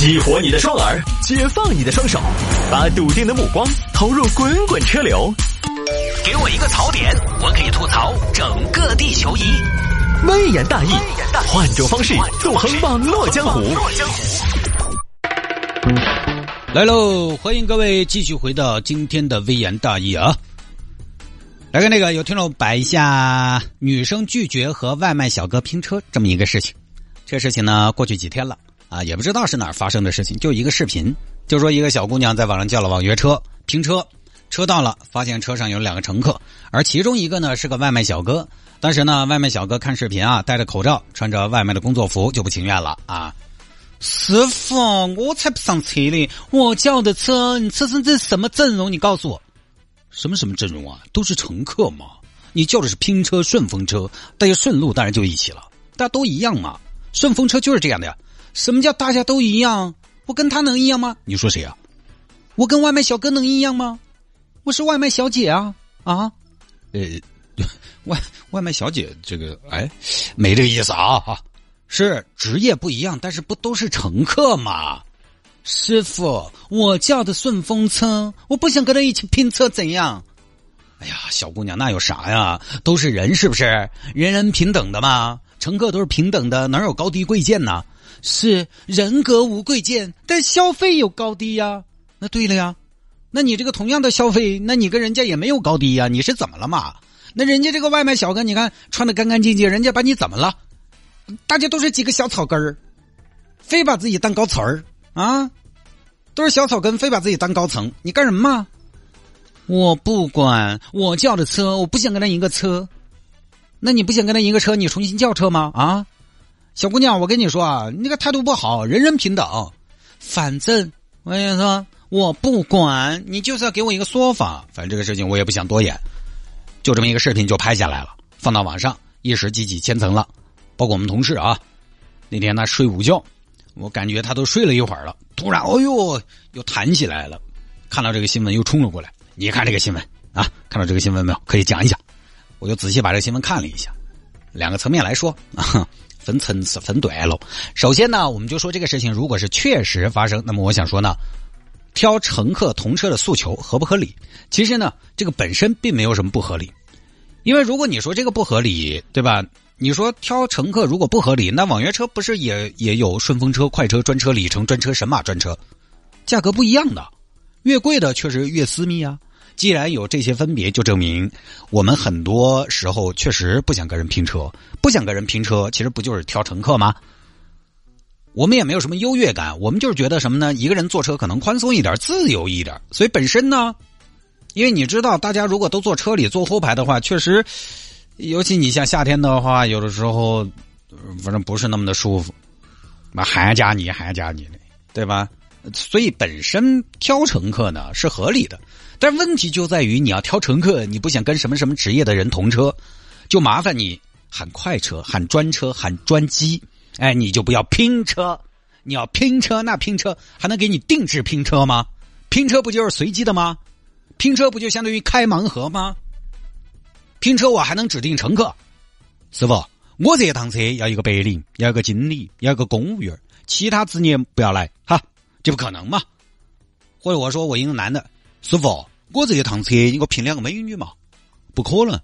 激活你的双耳，解放你的双手，把笃定的目光投入滚滚车流。给我一个槽点，我可以吐槽整个地球仪。微言大义，换种方式纵横网络江湖。来喽，欢迎各位继续回到今天的微言大义啊！来看那个有听众摆一下女生拒绝和外卖小哥拼车这么一个事情。这事情呢，过去几天了。啊，也不知道是哪儿发生的事情，就一个视频，就说一个小姑娘在网上叫了网约车拼车，车到了，发现车上有两个乘客，而其中一个呢是个外卖小哥。当时呢，外卖小哥看视频啊，戴着口罩，穿着外卖的工作服，就不情愿了啊。师傅，我才不上车呢，我叫的车，你车上这什么阵容？你告诉我，什么什么阵容啊？都是乘客嘛。你叫的是拼车顺风车，大家顺路当然就一起了，大家都一样嘛。顺风车就是这样的呀。什么叫大家都一样？我跟他能一样吗？你说谁啊？我跟外卖小哥能一样吗？我是外卖小姐啊啊！呃，外外卖小姐这个哎，没这个意思啊啊！是职业不一样，但是不都是乘客吗？师傅，我叫的顺风车，我不想跟他一起拼车，怎样？哎呀，小姑娘，那有啥呀？都是人，是不是？人人平等的嘛，乘客都是平等的，哪有高低贵贱呢？是人格无贵贱，但消费有高低呀。那对了呀，那你这个同样的消费，那你跟人家也没有高低呀。你是怎么了嘛？那人家这个外卖小哥，你看穿的干干净净，人家把你怎么了？大家都是几个小草根儿，非把自己当高层儿啊？都是小草根，非把自己当高层，你干什么嘛？我不管，我叫的车，我不想跟他一个车。那你不想跟他一个车，你重新叫车吗？啊？小姑娘，我跟你说啊，你那个态度不好，人人平等。反正我跟你说，我不管你，就是要给我一个说法。反正这个事情我也不想多言，就这么一个视频就拍下来了，放到网上，一时激起千层了。包括我们同事啊，那天他睡午觉，我感觉他都睡了一会儿了，突然，哦呦，又弹起来了。看到这个新闻，又冲了过来。你看这个新闻啊，看到这个新闻没有？可以讲一讲。我就仔细把这个新闻看了一下，两个层面来说啊。分层次、分段了。首先呢，我们就说这个事情，如果是确实发生，那么我想说呢，挑乘客同车的诉求合不合理？其实呢，这个本身并没有什么不合理，因为如果你说这个不合理，对吧？你说挑乘客如果不合理，那网约车不是也也有顺风车、快车、专车、里程专车、神马专车，价格不一样的，越贵的确实越私密啊。既然有这些分别，就证明我们很多时候确实不想跟人拼车，不想跟人拼车，其实不就是挑乘客吗？我们也没有什么优越感，我们就是觉得什么呢？一个人坐车可能宽松一点，自由一点。所以本身呢，因为你知道，大家如果都坐车里坐后排的话，确实，尤其你像夏天的话，有的时候反正不是那么的舒服，那还加你还加你的，对吧？所以本身挑乘客呢是合理的。但问题就在于你要挑乘客，你不想跟什么什么职业的人同车，就麻烦你喊快车、喊专车、喊专机，哎，你就不要拼车。你要拼车，那拼车还能给你定制拼车吗？拼车不就是随机的吗？拼车不就相当于开盲盒吗？拼车我还能指定乘客，师傅，我这趟车要一个白领，要一个经理，要一个公务员，其他职业不要来，哈，这不可能嘛？或者我说我一个男的，师傅。我这一趟车你给，我拼两个美女嘛？不可能，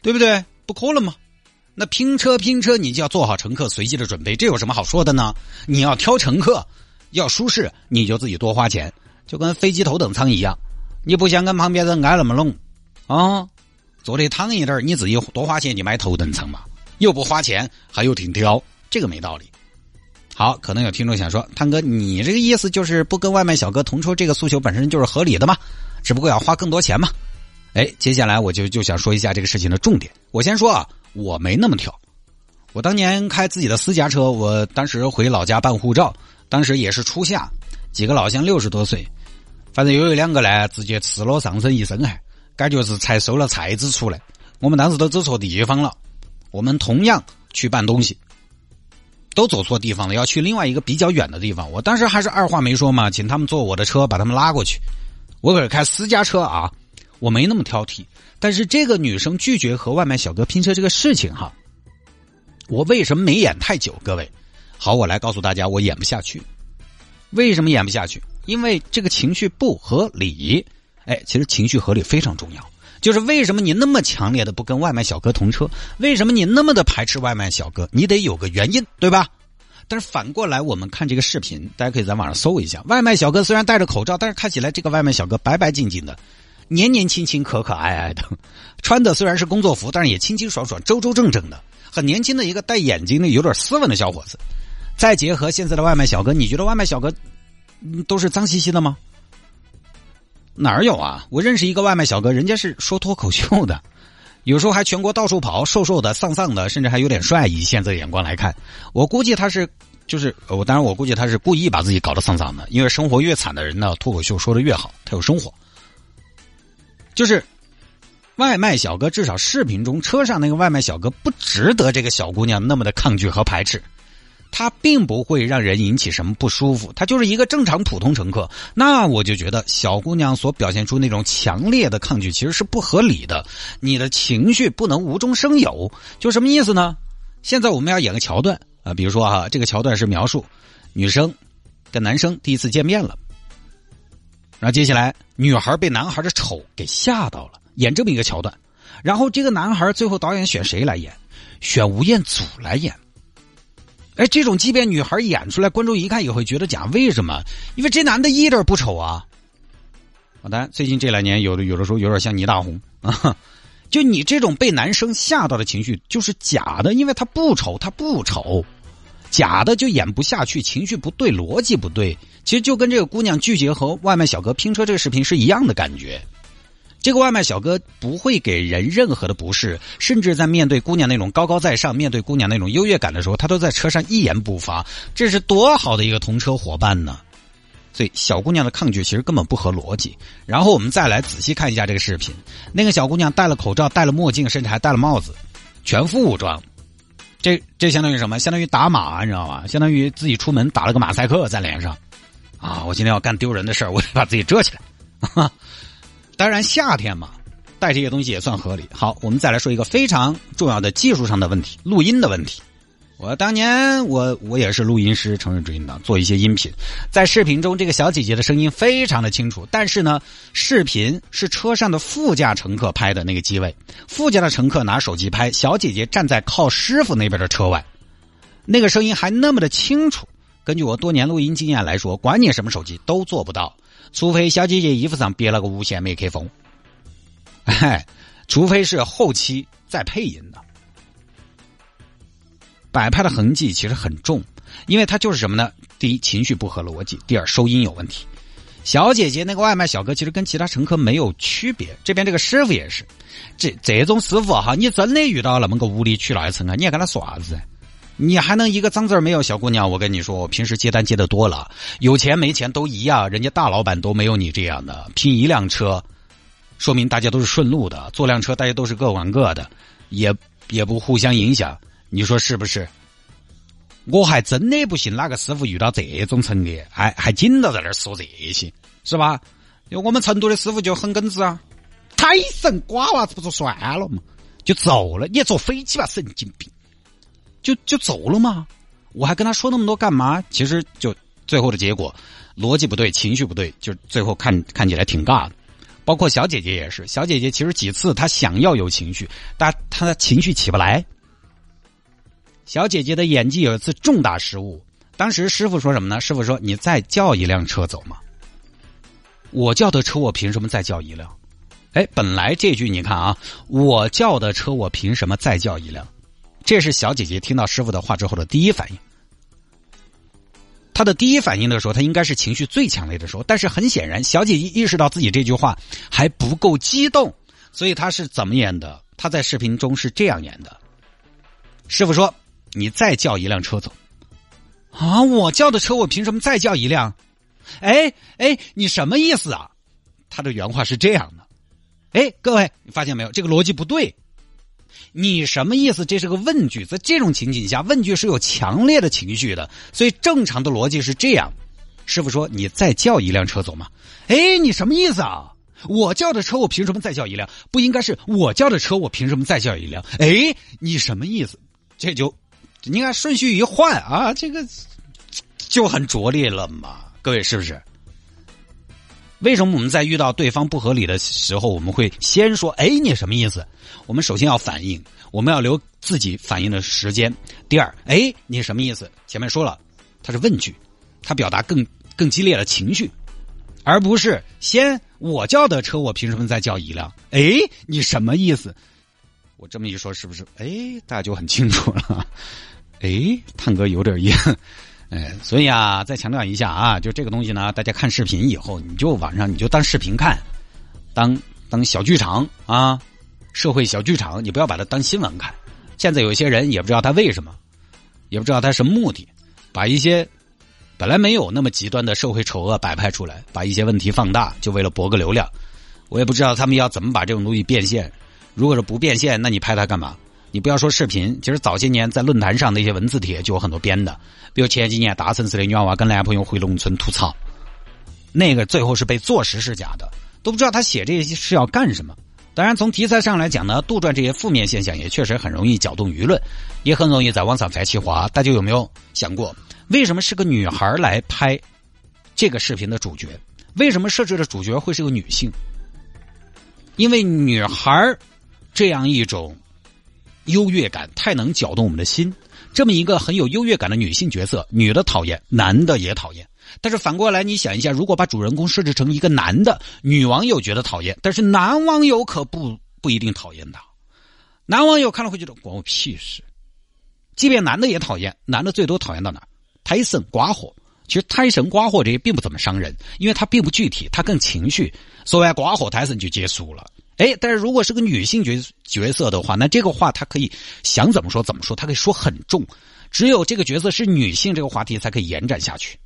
对不对？不可能嘛？那拼车拼车，你就要做好乘客随机的准备，这有什么好说的呢？你要挑乘客要舒适，你就自己多花钱，就跟飞机头等舱一样。你不想跟旁边人挨那么拢啊？坐的躺一点，你自己多花钱，你买头等舱嘛？又不花钱，还又挺挑，这个没道理。好，可能有听众想说，汤哥，你这个意思就是不跟外卖小哥同车，这个诉求本身就是合理的嘛？只不过要花更多钱嘛，哎，接下来我就就想说一下这个事情的重点。我先说啊，我没那么挑。我当年开自己的私家车，我当时回老家办护照，当时也是初夏，几个老乡六十多岁，反正有一两个呢，直接吃了上身一身汗，感觉是才收了菜籽出来。我们当时都走错地方了，我们同样去办东西，都走错地方了，要去另外一个比较远的地方。我当时还是二话没说嘛，请他们坐我的车，把他们拉过去。我可是开私家车啊，我没那么挑剔。但是这个女生拒绝和外卖小哥拼车这个事情哈，我为什么没演太久？各位，好，我来告诉大家，我演不下去。为什么演不下去？因为这个情绪不合理。哎，其实情绪合理非常重要。就是为什么你那么强烈的不跟外卖小哥同车？为什么你那么的排斥外卖小哥？你得有个原因，对吧？但是反过来，我们看这个视频，大家可以在网上搜一下。外卖小哥虽然戴着口罩，但是看起来这个外卖小哥白白净净的，年年轻轻、可可爱爱的，穿的虽然是工作服，但是也清清爽爽、周周正正的，很年轻的一个戴眼镜的、有点斯文的小伙子。再结合现在的外卖小哥，你觉得外卖小哥都是脏兮兮的吗？哪儿有啊？我认识一个外卖小哥，人家是说脱口秀的，有时候还全国到处跑，瘦瘦的、丧丧的，甚至还有点帅。以现在的眼光来看，我估计他是，就是我当然我估计他是故意把自己搞得丧丧的，因为生活越惨的人呢，脱口秀说的越好，他有生活。就是外卖小哥，至少视频中车上那个外卖小哥不值得这个小姑娘那么的抗拒和排斥。他并不会让人引起什么不舒服，他就是一个正常普通乘客。那我就觉得小姑娘所表现出那种强烈的抗拒其实是不合理的。你的情绪不能无中生有，就什么意思呢？现在我们要演个桥段啊，比如说哈，这个桥段是描述女生跟男生第一次见面了，然后接下来女孩被男孩的丑给吓到了，演这么一个桥段。然后这个男孩最后导演选谁来演？选吴彦祖来演。哎，这种即便女孩演出来，观众一看也会觉得假。为什么？因为这男的一点不丑啊。当然，最近这两年有的有的时候有点像倪大红啊。就你这种被男生吓到的情绪，就是假的，因为他不丑，他不丑，假的就演不下去，情绪不对，逻辑不对。其实就跟这个姑娘拒绝和外卖小哥拼车这个视频是一样的感觉。这个外卖小哥不会给人任何的不适，甚至在面对姑娘那种高高在上、面对姑娘那种优越感的时候，他都在车上一言不发。这是多好的一个同车伙伴呢！所以小姑娘的抗拒其实根本不合逻辑。然后我们再来仔细看一下这个视频，那个小姑娘戴了口罩、戴了墨镜，甚至还戴了帽子，全副武装。这这相当于什么？相当于打马，你知道吗？相当于自己出门打了个马赛克在脸上。啊，我今天要干丢人的事儿，我得把自己遮起来。当然，夏天嘛，带这些东西也算合理。好，我们再来说一个非常重要的技术上的问题——录音的问题。我当年，我我也是录音师，成人主音的，做一些音频。在视频中，这个小姐姐的声音非常的清楚，但是呢，视频是车上的副驾乘客拍的那个机位，副驾的乘客拿手机拍，小姐姐站在靠师傅那边的车外，那个声音还那么的清楚。根据我多年录音经验来说，管你什么手机都做不到。除非小姐姐衣服上别了个无线麦克风，哎，除非是后期再配音的，摆拍的痕迹其实很重，因为它就是什么呢？第一，情绪不合逻辑；第二，收音有问题。小姐姐那个外卖小哥其实跟其他乘客没有区别，这边这个师傅也是，这这种师傅哈，你真的遇到那么个无理取闹的乘客，你还跟他说啥子？你还能一个脏字没有，小姑娘？我跟你说，我平时接单接的多了，有钱没钱都一样，人家大老板都没有你这样的。拼一辆车，说明大家都是顺路的，坐辆车大家都是各管各的，也也不互相影响。你说是不是？我还真的不信哪个师傅遇到这种乘客，还还紧到在那儿说这些，是吧？因为我们成都的师傅就很耿直啊，胎神瓜娃子不就算了嘛，就走了。你坐飞机吧，神经病。就就走了吗？我还跟他说那么多干嘛？其实就最后的结果，逻辑不对，情绪不对，就最后看看起来挺尬的。包括小姐姐也是，小姐姐其实几次她想要有情绪，但她的情绪起不来。小姐姐的演技有一次重大失误，当时师傅说什么呢？师傅说：“你再叫一辆车走嘛。”我叫的车，我凭什么再叫一辆？哎，本来这句你看啊，我叫的车，我凭什么再叫一辆？这是小姐姐听到师傅的话之后的第一反应。她的第一反应的时候，她应该是情绪最强烈的时候。但是很显然，小姐姐意识到自己这句话还不够激动，所以她是怎么演的？她在视频中是这样演的：师傅说：“你再叫一辆车走。”啊，我叫的车，我凭什么再叫一辆？哎哎，你什么意思啊？他的原话是这样的。哎，各位，你发现没有？这个逻辑不对。你什么意思？这是个问句，在这种情景下，问句是有强烈的情绪的，所以正常的逻辑是这样。师傅说：“你再叫一辆车走吗？”哎，你什么意思啊？我叫的车，我凭什么再叫一辆？不应该是我叫的车，我凭什么再叫一辆？哎，你什么意思？这就，你看顺序一换啊，这个就很拙劣了嘛。各位是不是？为什么我们在遇到对方不合理的时候，我们会先说“哎，你什么意思？”我们首先要反应，我们要留自己反应的时间。第二，“哎，你什么意思？”前面说了，它是问句，它表达更更激烈的情绪，而不是先我叫的车，我凭什么再叫一辆？哎，你什么意思？我这么一说，是不是？哎，大家就很清楚了。哎，探哥有点意思。哎，所以啊，再强调一下啊，就这个东西呢，大家看视频以后，你就晚上你就当视频看，当当小剧场啊，社会小剧场，你不要把它当新闻看。现在有一些人也不知道他为什么，也不知道他什么目的，把一些本来没有那么极端的社会丑恶摆拍出来，把一些问题放大，就为了博个流量。我也不知道他们要怎么把这种东西变现。如果是不变现，那你拍它干嘛？你不要说视频，其实早些年在论坛上那些文字帖就有很多编的，比如前几年大城市的女娃娃跟男朋友回农村吐槽，那个最后是被坐实是假的，都不知道他写这些是要干什么。当然，从题材上来讲呢，杜撰这些负面现象也确实很容易搅动舆论，也很容易在网上翻起花。大家有没有想过，为什么是个女孩来拍这个视频的主角？为什么设置的主角会是个女性？因为女孩这样一种。优越感太能搅动我们的心，这么一个很有优越感的女性角色，女的讨厌，男的也讨厌。但是反过来，你想一下，如果把主人公设置成一个男的，女网友觉得讨厌，但是男网友可不不一定讨厌他。男网友看了会觉得关我屁事。即便男的也讨厌，男的最多讨厌到哪？胎神刮火。其实胎神刮火这些并不怎么伤人，因为它并不具体，它更情绪。说完刮火胎神就结束了。哎，但是如果是个女性角角色的话，那这个话她可以想怎么说怎么说，她可以说很重。只有这个角色是女性，这个话题才可以延展下去。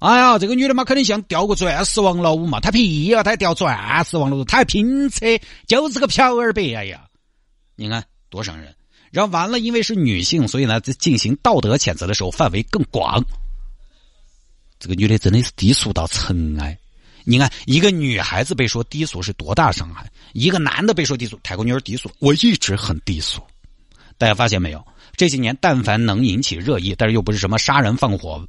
哎呀，这个女的嘛，肯定像掉个钻石王老五嘛，她屁呀，她掉钻石王老五，她还拼车，就是个漂儿白哎呀！你看多伤人。然后完了，因为是女性，所以呢，在进行道德谴责的时候范围更广。这个女的真的是低俗到尘埃。你看，一个女孩子被说低俗是多大伤害？一个男的被说低俗，泰国女儿低俗，我一直很低俗。大家发现没有？这些年，但凡能引起热议，但是又不是什么杀人放火、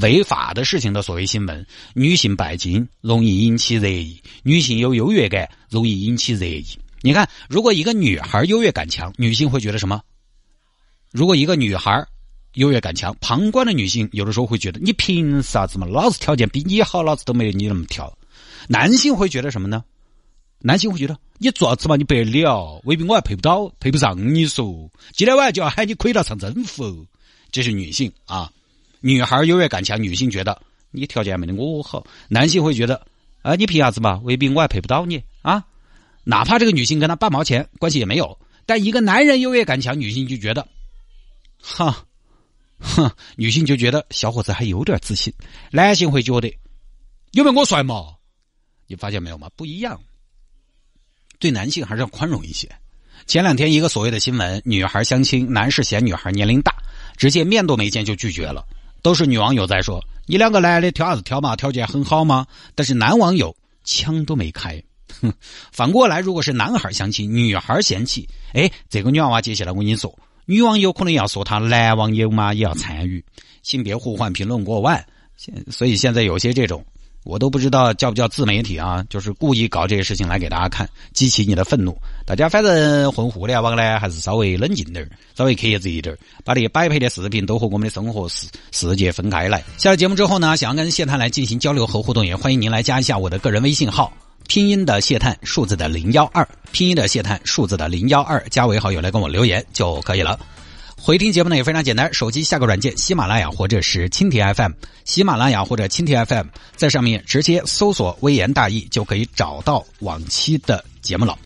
违法的事情的所谓新闻，女性拜金容易引起热议，女性有优越感容易引起热议。你看，如果一个女孩优越感强，女性会觉得什么？如果一个女孩。优越感强，旁观的女性有的时候会觉得你凭啥子嘛？老子条件比你好，老子都没有你那么挑。男性会觉得什么呢？男性会觉得你做啥子嘛？你白了，未必我还配不到，配不上你说。今天晚上就要喊你亏到唱征服。这是女性啊，女孩优越感强，女性觉得你条件没得我好。男性会觉得啊，你凭啥子嘛？未必我还配不到你啊。哪怕这个女性跟他半毛钱关系也没有，但一个男人优越感强，女性就觉得，哈。哼，女性就觉得小伙子还有点自信，男性会觉得有没有我帅嘛？你发现没有吗？不一样，对男性还是要宽容一些。前两天一个所谓的新闻，女孩相亲，男士嫌女孩年龄大，直接面都没见就拒绝了。都是女网友在说：“你两个男的挑啥子挑嘛？条件很好吗？”但是男网友枪都没开。哼，反过来，如果是男孩相亲，女孩嫌弃，哎，这个女娃娃接下来我跟你说。女网友可能要说他，男网友嘛也要参与性别互换评论过万，现所以现在有些这种，我都不知道叫不叫自媒体啊，就是故意搞这些事情来给大家看，激起你的愤怒。大家反正混互联网呢，还是稍微冷静点稍微克制一点把这些摆拍的视频都和我们的生活世世界分开来。下了节目之后呢，想要跟谢探来进行交流和互动，也欢迎您来加一下我的个人微信号。拼音的谢探，数字的零幺二，拼音的谢探，数字的零幺二，加为好友来跟我留言就可以了。回听节目呢也非常简单，手机下个软件喜马拉雅或者是蜻蜓 FM，喜马拉雅或者蜻蜓 FM，在上面直接搜索“微言大义”就可以找到往期的节目了。